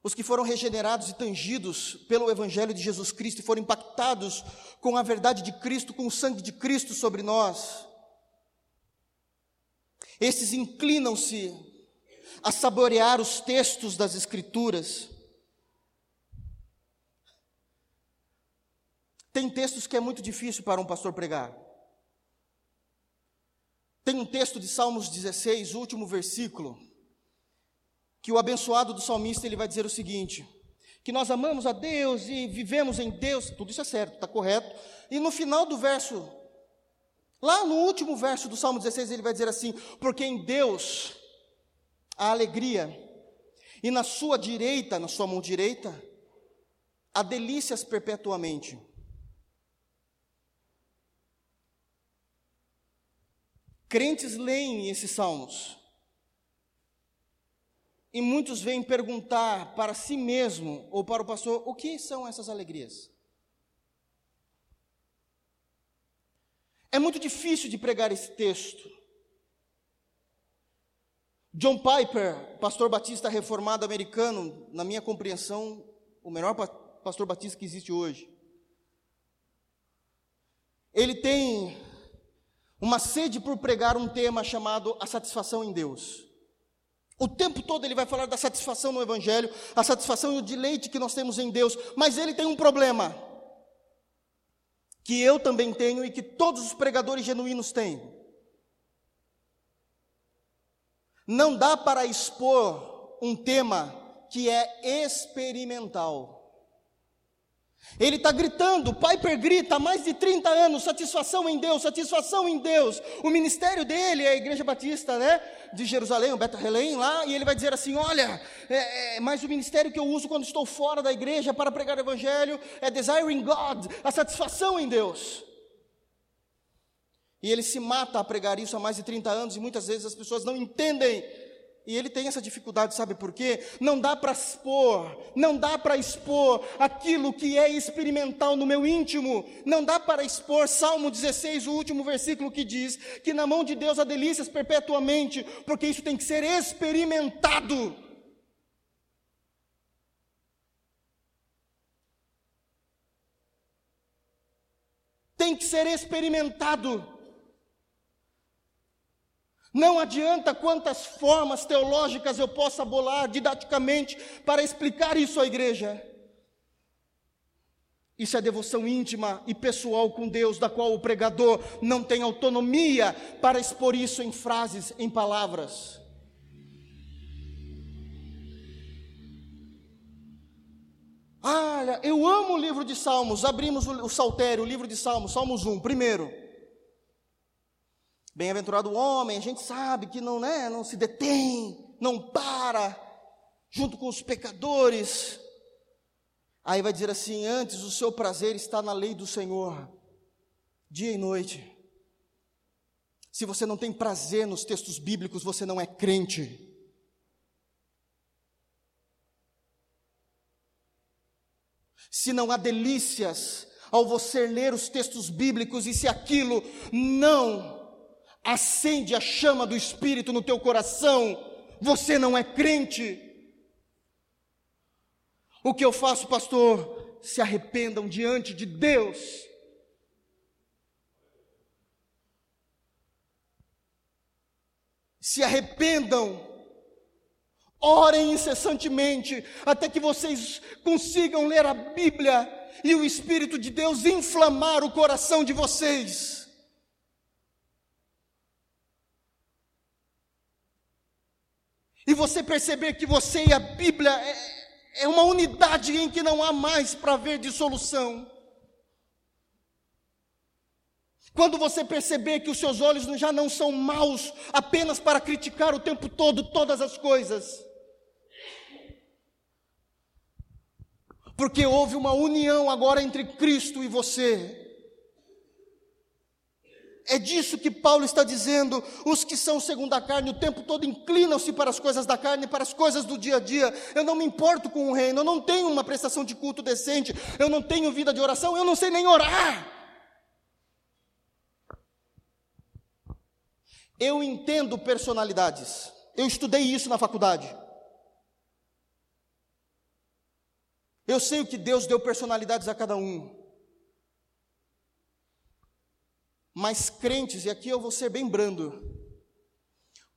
Os que foram regenerados e tangidos pelo Evangelho de Jesus Cristo e foram impactados com a verdade de Cristo, com o sangue de Cristo sobre nós, esses inclinam-se a saborear os textos das Escrituras Tem textos que é muito difícil para um pastor pregar. Tem um texto de Salmos 16, o último versículo, que o abençoado do salmista ele vai dizer o seguinte: que nós amamos a Deus e vivemos em Deus, tudo isso é certo, está correto. E no final do verso, lá no último verso do Salmo 16, ele vai dizer assim: porque em Deus a alegria, e na sua direita, na sua mão direita, há delícias perpetuamente. Crentes leem esses salmos. E muitos vêm perguntar para si mesmo ou para o pastor: o que são essas alegrias? É muito difícil de pregar esse texto. John Piper, pastor batista reformado americano, na minha compreensão, o melhor pastor batista que existe hoje. Ele tem uma sede por pregar um tema chamado a satisfação em Deus. O tempo todo ele vai falar da satisfação no Evangelho, a satisfação e o deleite que nós temos em Deus, mas ele tem um problema, que eu também tenho e que todos os pregadores genuínos têm. Não dá para expor um tema que é experimental. Ele está gritando, Piper grita há mais de 30 anos, satisfação em Deus, satisfação em Deus. O ministério dele é a Igreja Batista né, de Jerusalém, o Beta Helém lá, e ele vai dizer assim: olha, é, é, mas o ministério que eu uso quando estou fora da igreja para pregar o Evangelho é desiring God, a satisfação em Deus. E ele se mata a pregar isso há mais de 30 anos, e muitas vezes as pessoas não entendem e ele tem essa dificuldade, sabe por quê? Não dá para expor, não dá para expor aquilo que é experimental no meu íntimo, não dá para expor Salmo 16, o último versículo que diz que na mão de Deus há delícias perpetuamente, porque isso tem que ser experimentado. Tem que ser experimentado. Não adianta quantas formas teológicas eu possa bolar didaticamente para explicar isso à igreja. Isso é devoção íntima e pessoal com Deus, da qual o pregador não tem autonomia para expor isso em frases, em palavras. Olha, eu amo o livro de Salmos. Abrimos o, saltério, o livro de Salmos, Salmos 1, primeiro. Bem-aventurado o homem, a gente sabe que não, né, não se detém, não para, junto com os pecadores. Aí vai dizer assim: antes o seu prazer está na lei do Senhor, dia e noite. Se você não tem prazer nos textos bíblicos, você não é crente. Se não há delícias ao você ler os textos bíblicos e se aquilo não acende a chama do Espírito no teu coração, você não é crente. O que eu faço, pastor? Se arrependam diante de Deus. Se arrependam. Orem incessantemente até que vocês consigam ler a Bíblia e o Espírito de Deus inflamar o coração de vocês. E você perceber que você e a Bíblia é, é uma unidade em que não há mais para ver dissolução. Quando você perceber que os seus olhos já não são maus apenas para criticar o tempo todo todas as coisas, porque houve uma união agora entre Cristo e você. É disso que Paulo está dizendo. Os que são segundo a carne o tempo todo inclinam-se para as coisas da carne, para as coisas do dia a dia. Eu não me importo com o reino, eu não tenho uma prestação de culto decente, eu não tenho vida de oração, eu não sei nem orar. Eu entendo personalidades. Eu estudei isso na faculdade. Eu sei o que Deus deu personalidades a cada um. Mas crentes, e aqui eu vou ser bem brando,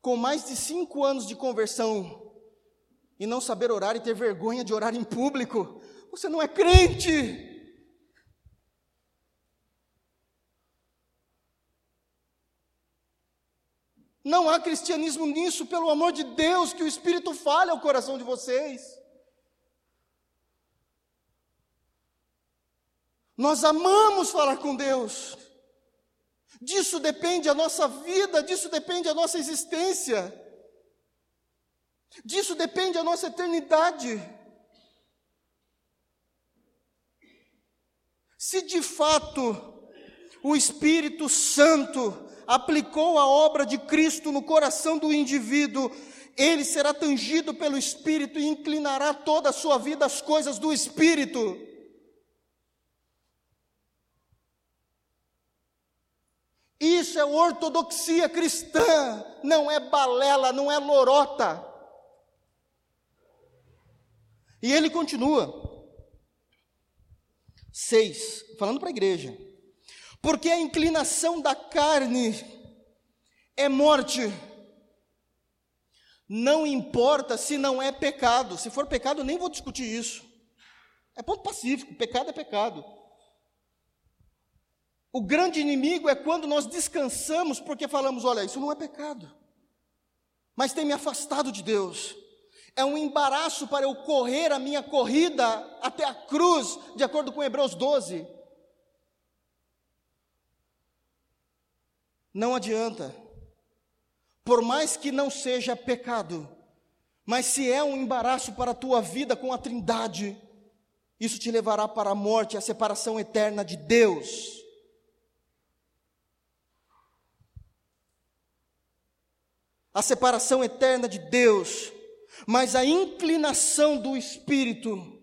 com mais de cinco anos de conversão e não saber orar e ter vergonha de orar em público, você não é crente. Não há cristianismo nisso, pelo amor de Deus, que o Espírito fale ao coração de vocês. Nós amamos falar com Deus. Disso depende a nossa vida, disso depende a nossa existência. Disso depende a nossa eternidade. Se de fato o Espírito Santo aplicou a obra de Cristo no coração do indivíduo, ele será tangido pelo Espírito e inclinará toda a sua vida às coisas do Espírito. Isso é ortodoxia cristã, não é balela, não é lorota. E ele continua. Seis, falando para a igreja. Porque a inclinação da carne é morte. Não importa se não é pecado. Se for pecado, nem vou discutir isso. É ponto pacífico, pecado é pecado. O grande inimigo é quando nós descansamos porque falamos: olha, isso não é pecado, mas tem me afastado de Deus. É um embaraço para eu correr a minha corrida até a cruz, de acordo com Hebreus 12. Não adianta, por mais que não seja pecado, mas se é um embaraço para a tua vida com a Trindade, isso te levará para a morte, a separação eterna de Deus. A separação eterna de Deus, mas a inclinação do espírito,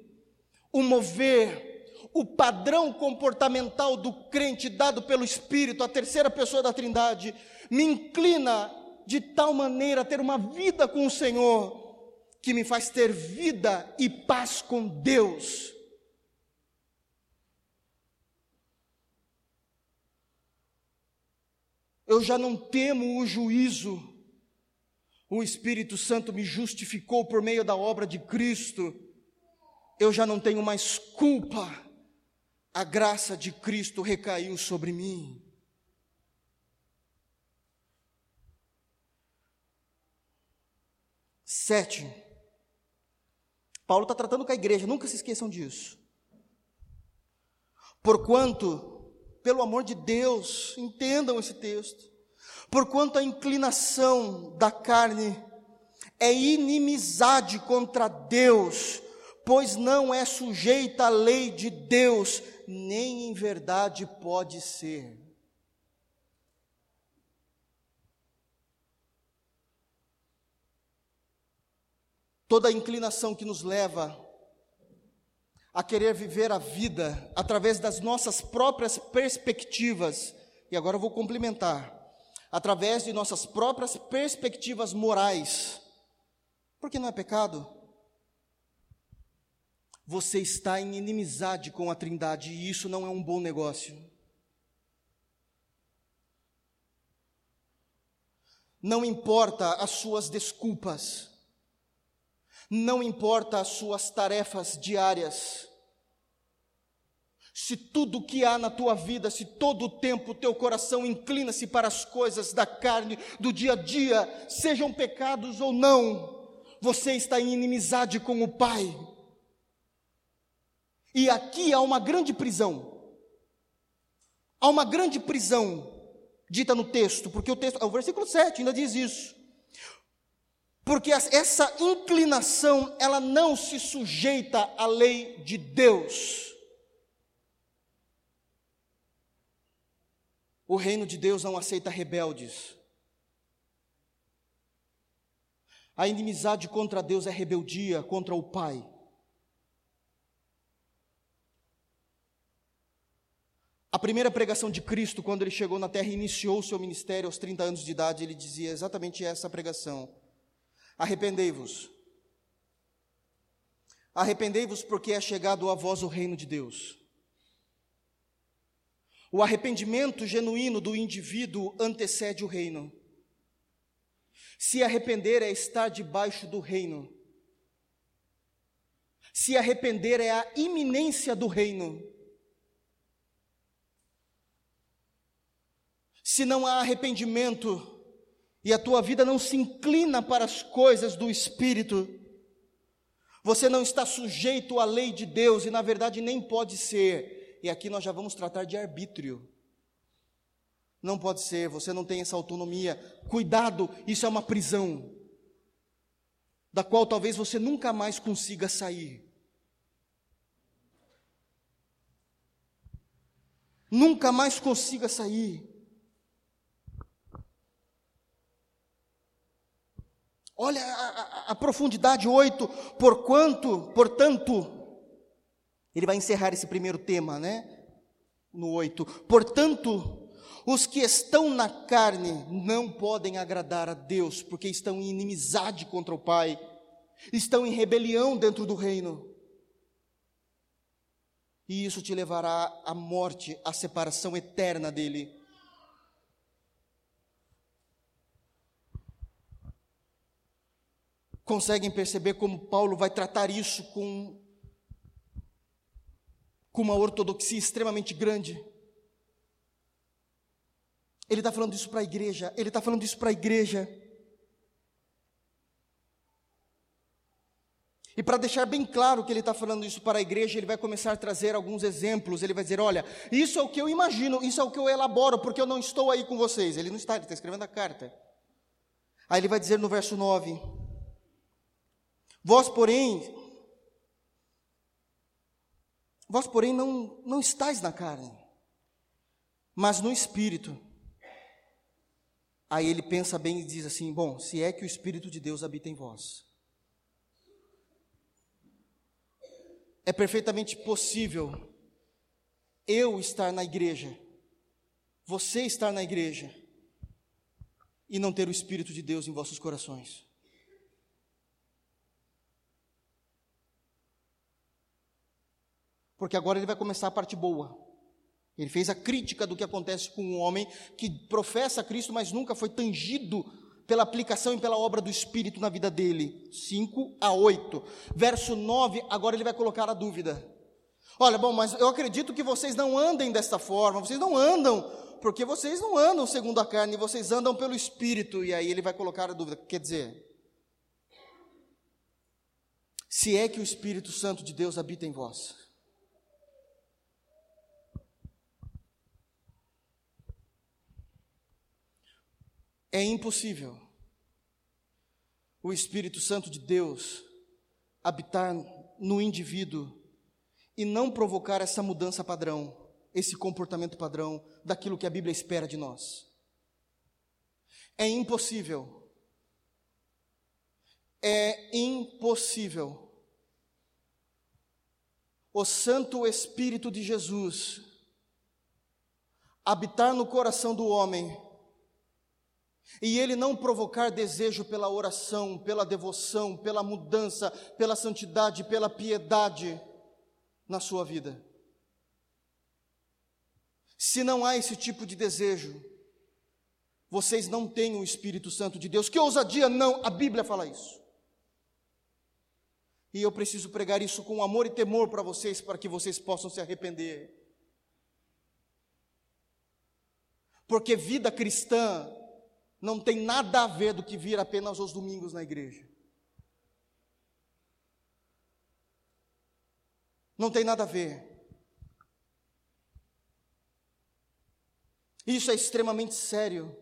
o mover, o padrão comportamental do crente dado pelo Espírito, a terceira pessoa da Trindade, me inclina de tal maneira a ter uma vida com o Senhor, que me faz ter vida e paz com Deus. Eu já não temo o juízo, o Espírito Santo me justificou por meio da obra de Cristo, eu já não tenho mais culpa, a graça de Cristo recaiu sobre mim. Sete, Paulo está tratando com a igreja, nunca se esqueçam disso. Porquanto, pelo amor de Deus, entendam esse texto, Porquanto a inclinação da carne é inimizade contra Deus, pois não é sujeita à lei de Deus, nem em verdade pode ser. Toda inclinação que nos leva a querer viver a vida através das nossas próprias perspectivas, e agora eu vou complementar através de nossas próprias perspectivas morais, porque não é pecado. Você está em inimizade com a Trindade e isso não é um bom negócio. Não importa as suas desculpas, não importa as suas tarefas diárias, se tudo que há na tua vida, se todo o tempo teu coração inclina-se para as coisas da carne, do dia a dia, sejam pecados ou não, você está em inimizade com o Pai. E aqui há uma grande prisão. Há uma grande prisão dita no texto, porque o texto, o versículo 7 ainda diz isso. Porque essa inclinação, ela não se sujeita à lei de Deus. O reino de Deus não aceita rebeldes. A inimizade contra Deus é rebeldia contra o Pai. A primeira pregação de Cristo, quando ele chegou na terra e iniciou o seu ministério aos 30 anos de idade, ele dizia exatamente essa pregação: Arrependei-vos. Arrependei-vos, porque é chegado a vós o reino de Deus. O arrependimento genuíno do indivíduo antecede o reino. Se arrepender é estar debaixo do reino. Se arrepender é a iminência do reino. Se não há arrependimento e a tua vida não se inclina para as coisas do Espírito, você não está sujeito à lei de Deus e, na verdade, nem pode ser e aqui nós já vamos tratar de arbítrio. Não pode ser, você não tem essa autonomia. Cuidado, isso é uma prisão, da qual talvez você nunca mais consiga sair. Nunca mais consiga sair. Olha a, a, a profundidade, oito, porquanto, portanto, ele vai encerrar esse primeiro tema, né? No 8. Portanto, os que estão na carne não podem agradar a Deus, porque estão em inimizade contra o Pai, estão em rebelião dentro do reino. E isso te levará à morte, à separação eterna dele. Conseguem perceber como Paulo vai tratar isso com com uma ortodoxia extremamente grande. Ele está falando isso para a igreja, ele está falando isso para a igreja. E para deixar bem claro que ele está falando isso para a igreja, ele vai começar a trazer alguns exemplos. Ele vai dizer: Olha, isso é o que eu imagino, isso é o que eu elaboro, porque eu não estou aí com vocês. Ele não está, ele está escrevendo a carta. Aí ele vai dizer no verso 9: Vós, porém, Vós, porém, não, não estáis na carne, mas no espírito. Aí ele pensa bem e diz assim: Bom, se é que o Espírito de Deus habita em vós. É perfeitamente possível eu estar na igreja, você estar na igreja, e não ter o Espírito de Deus em vossos corações. Porque agora ele vai começar a parte boa. Ele fez a crítica do que acontece com um homem que professa Cristo, mas nunca foi tangido pela aplicação e pela obra do Espírito na vida dele. 5 a 8. Verso 9, agora ele vai colocar a dúvida. Olha, bom, mas eu acredito que vocês não andem desta forma, vocês não andam, porque vocês não andam segundo a carne, vocês andam pelo Espírito. E aí ele vai colocar a dúvida. Quer dizer, se é que o Espírito Santo de Deus habita em vós. É impossível o Espírito Santo de Deus habitar no indivíduo e não provocar essa mudança padrão, esse comportamento padrão daquilo que a Bíblia espera de nós. É impossível. É impossível. O Santo Espírito de Jesus habitar no coração do homem e ele não provocar desejo pela oração, pela devoção, pela mudança, pela santidade, pela piedade na sua vida. Se não há esse tipo de desejo, vocês não têm o Espírito Santo de Deus. Que ousadia, não, a Bíblia fala isso. E eu preciso pregar isso com amor e temor para vocês, para que vocês possam se arrepender. Porque vida cristã não tem nada a ver do que vir apenas aos domingos na igreja. Não tem nada a ver. Isso é extremamente sério.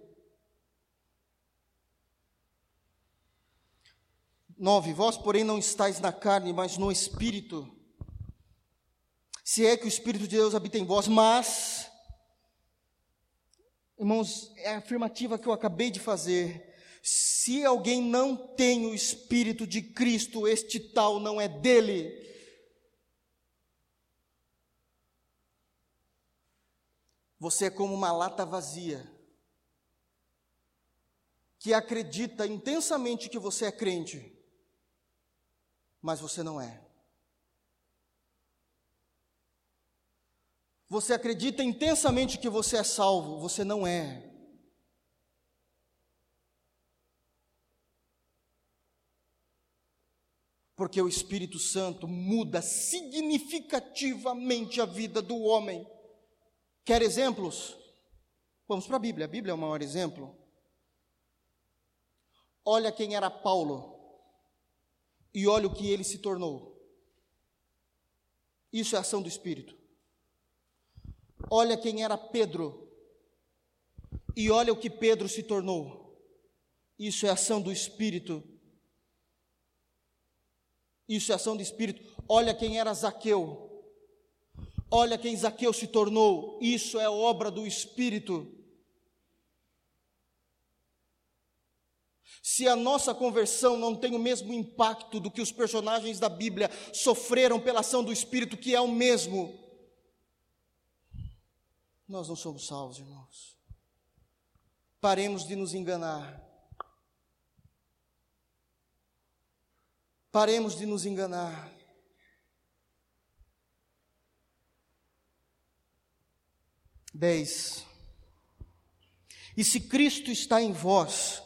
9. Vós, porém, não estáis na carne, mas no Espírito. Se é que o Espírito de Deus habita em vós, mas, irmãos, é a afirmativa que eu acabei de fazer. Se alguém não tem o Espírito de Cristo, este tal não é dele. Você é como uma lata vazia, que acredita intensamente que você é crente, mas você não é. Você acredita intensamente que você é salvo, você não é. Porque o Espírito Santo muda significativamente a vida do homem. Quer exemplos? Vamos para a Bíblia, a Bíblia é o maior exemplo. Olha quem era Paulo e olha o que ele se tornou. Isso é ação do Espírito. Olha quem era Pedro e olha o que Pedro se tornou. Isso é ação do Espírito. Isso é ação do Espírito. Olha quem era Zaqueu. Olha quem Zaqueu se tornou. Isso é obra do Espírito. Se a nossa conversão não tem o mesmo impacto do que os personagens da Bíblia sofreram pela ação do Espírito, que é o mesmo, nós não somos salvos, irmãos. Paremos de nos enganar. Paremos de nos enganar. Dez. E se Cristo está em vós,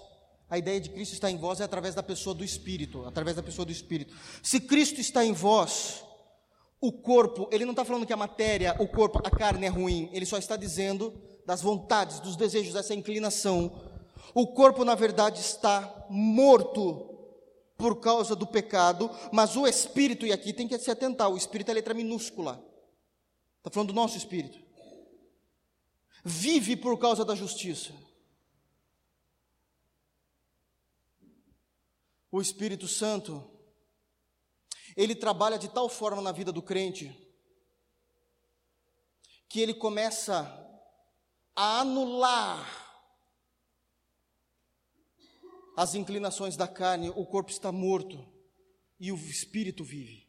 a ideia de Cristo está em vós é através da pessoa do Espírito, através da pessoa do Espírito. Se Cristo está em vós, o corpo, ele não está falando que a matéria, o corpo, a carne é ruim, ele só está dizendo das vontades, dos desejos, dessa inclinação. O corpo, na verdade, está morto por causa do pecado, mas o espírito, e aqui tem que se atentar, o espírito é letra minúscula, está falando do nosso espírito, vive por causa da justiça. o Espírito Santo, ele trabalha de tal forma na vida do crente, que ele começa a anular as inclinações da carne, o corpo está morto e o espírito vive.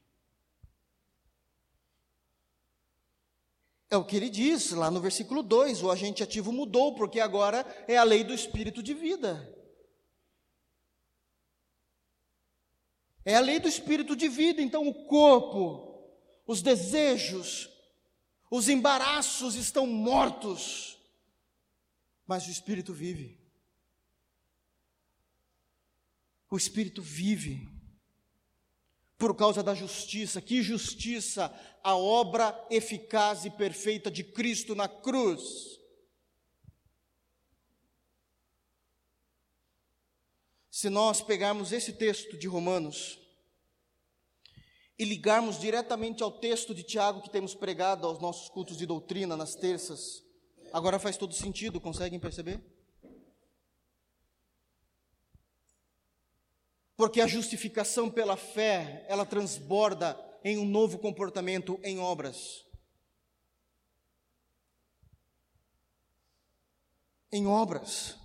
É o que ele diz lá no versículo 2: o agente ativo mudou, porque agora é a lei do espírito de vida. É a lei do espírito de vida, então o corpo, os desejos, os embaraços estão mortos, mas o espírito vive. O espírito vive por causa da justiça. Que justiça? A obra eficaz e perfeita de Cristo na cruz. Se nós pegarmos esse texto de Romanos e ligarmos diretamente ao texto de Tiago que temos pregado aos nossos cultos de doutrina nas terças, agora faz todo sentido, conseguem perceber? Porque a justificação pela fé, ela transborda em um novo comportamento em obras. Em obras.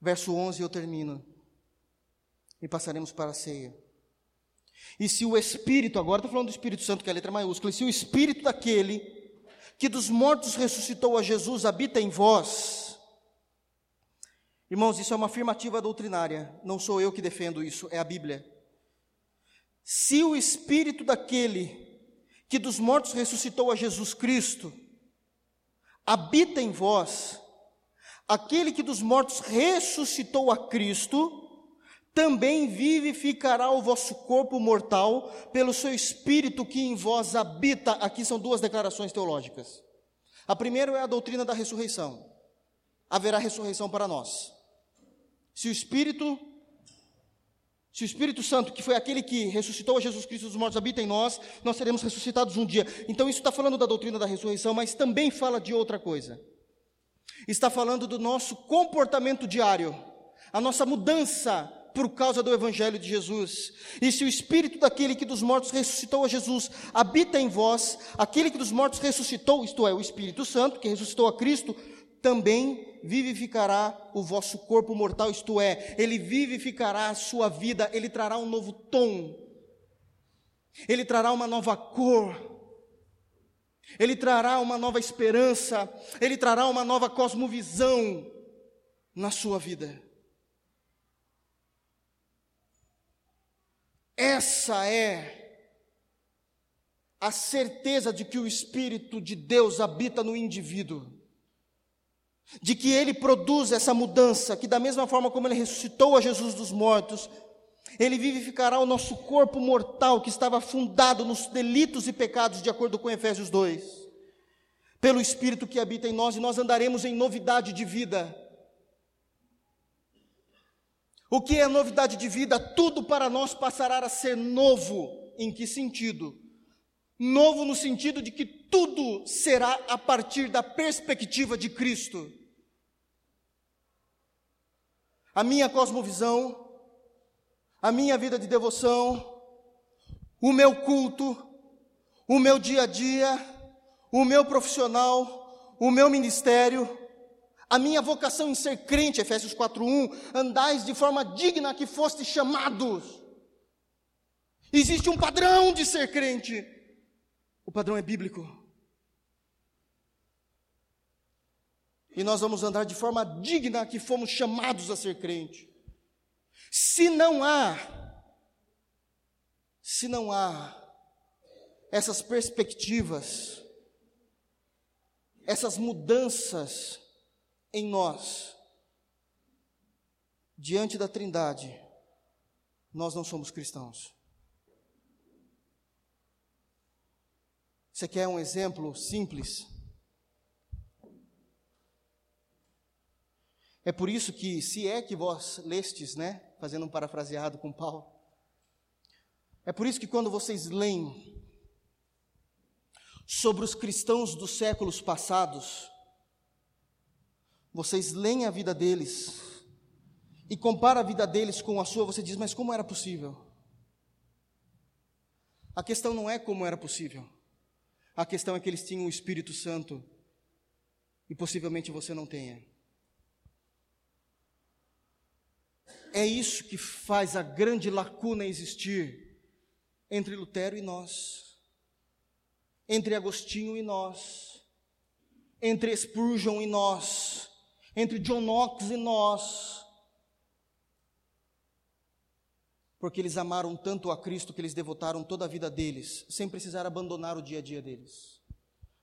Verso 11 eu termino. E passaremos para a ceia. E se o Espírito, agora estou falando do Espírito Santo, que é a letra maiúscula, e se o Espírito daquele que dos mortos ressuscitou a Jesus habita em vós, irmãos, isso é uma afirmativa doutrinária, não sou eu que defendo isso, é a Bíblia. Se o Espírito daquele que dos mortos ressuscitou a Jesus Cristo habita em vós, aquele que dos mortos ressuscitou a Cristo, também vivificará o vosso corpo mortal pelo seu espírito que em vós habita. Aqui são duas declarações teológicas. A primeira é a doutrina da ressurreição. Haverá ressurreição para nós. Se o espírito se o Espírito Santo, que foi aquele que ressuscitou a Jesus Cristo dos mortos, habita em nós, nós seremos ressuscitados um dia. Então, isso está falando da doutrina da ressurreição, mas também fala de outra coisa. Está falando do nosso comportamento diário, a nossa mudança por causa do Evangelho de Jesus. E se o Espírito daquele que dos mortos ressuscitou a Jesus habita em vós, aquele que dos mortos ressuscitou, isto é, o Espírito Santo, que ressuscitou a Cristo, também vivificará o vosso corpo mortal, isto é, ele vivificará a sua vida, ele trará um novo tom, ele trará uma nova cor, ele trará uma nova esperança, ele trará uma nova cosmovisão na sua vida. Essa é a certeza de que o Espírito de Deus habita no indivíduo de que ele produz essa mudança, que da mesma forma como ele ressuscitou a Jesus dos mortos, ele vivificará o nosso corpo mortal que estava fundado nos delitos e pecados, de acordo com Efésios 2, pelo Espírito que habita em nós, e nós andaremos em novidade de vida. O que é novidade de vida? Tudo para nós passará a ser novo. Em que sentido? Novo no sentido de que tudo será a partir da perspectiva de Cristo. A minha cosmovisão, a minha vida de devoção, o meu culto, o meu dia a dia, o meu profissional, o meu ministério, a minha vocação em ser crente, Efésios 4:1, andais de forma digna que foste chamados. Existe um padrão de ser crente. O padrão é bíblico. E nós vamos andar de forma digna que fomos chamados a ser crente. Se não há, se não há essas perspectivas, essas mudanças em nós, diante da Trindade, nós não somos cristãos. Você quer um exemplo simples? É por isso que, se é que vós lestes, né, fazendo um parafraseado com Paulo, é por isso que quando vocês leem sobre os cristãos dos séculos passados, vocês leem a vida deles e compara a vida deles com a sua, você diz, mas como era possível? A questão não é como era possível. A questão é que eles tinham o Espírito Santo e possivelmente você não tenha. É isso que faz a grande lacuna existir entre Lutero e nós, entre Agostinho e nós, entre Spurgeon e nós, entre John Knox e nós. porque eles amaram tanto a Cristo que eles devotaram toda a vida deles, sem precisar abandonar o dia a dia deles.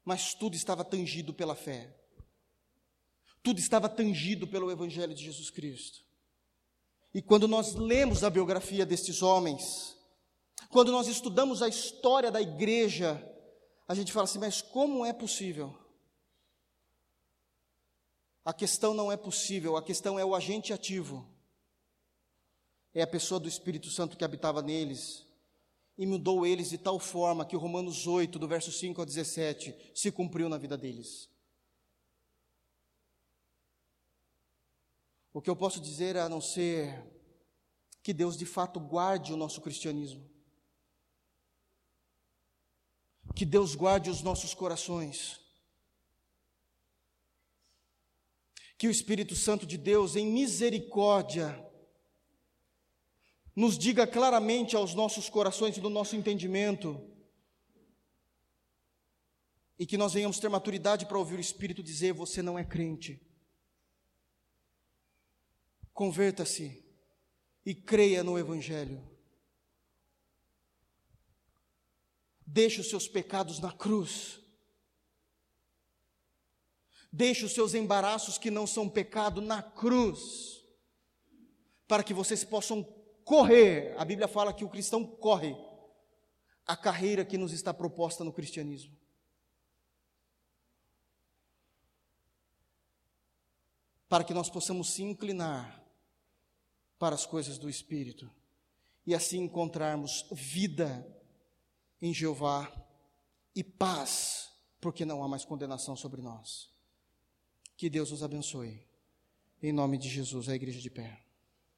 Mas tudo estava tangido pela fé. Tudo estava tangido pelo Evangelho de Jesus Cristo. E quando nós lemos a biografia destes homens, quando nós estudamos a história da igreja, a gente fala assim: mas como é possível? A questão não é possível, a questão é o agente ativo é a pessoa do Espírito Santo que habitava neles e mudou eles de tal forma que Romanos 8, do verso 5 ao 17, se cumpriu na vida deles. O que eu posso dizer a não ser que Deus de fato guarde o nosso cristianismo, que Deus guarde os nossos corações, que o Espírito Santo de Deus, em misericórdia, nos diga claramente aos nossos corações e do nosso entendimento, e que nós venhamos ter maturidade para ouvir o Espírito dizer: Você não é crente. Converta-se e creia no Evangelho. Deixe os seus pecados na cruz. Deixe os seus embaraços que não são pecado na cruz, para que vocês possam correr. A Bíblia fala que o cristão corre a carreira que nos está proposta no cristianismo. Para que nós possamos se inclinar para as coisas do Espírito e assim encontrarmos vida em Jeová e paz, porque não há mais condenação sobre nós. Que Deus nos abençoe. Em nome de Jesus, a igreja de pé.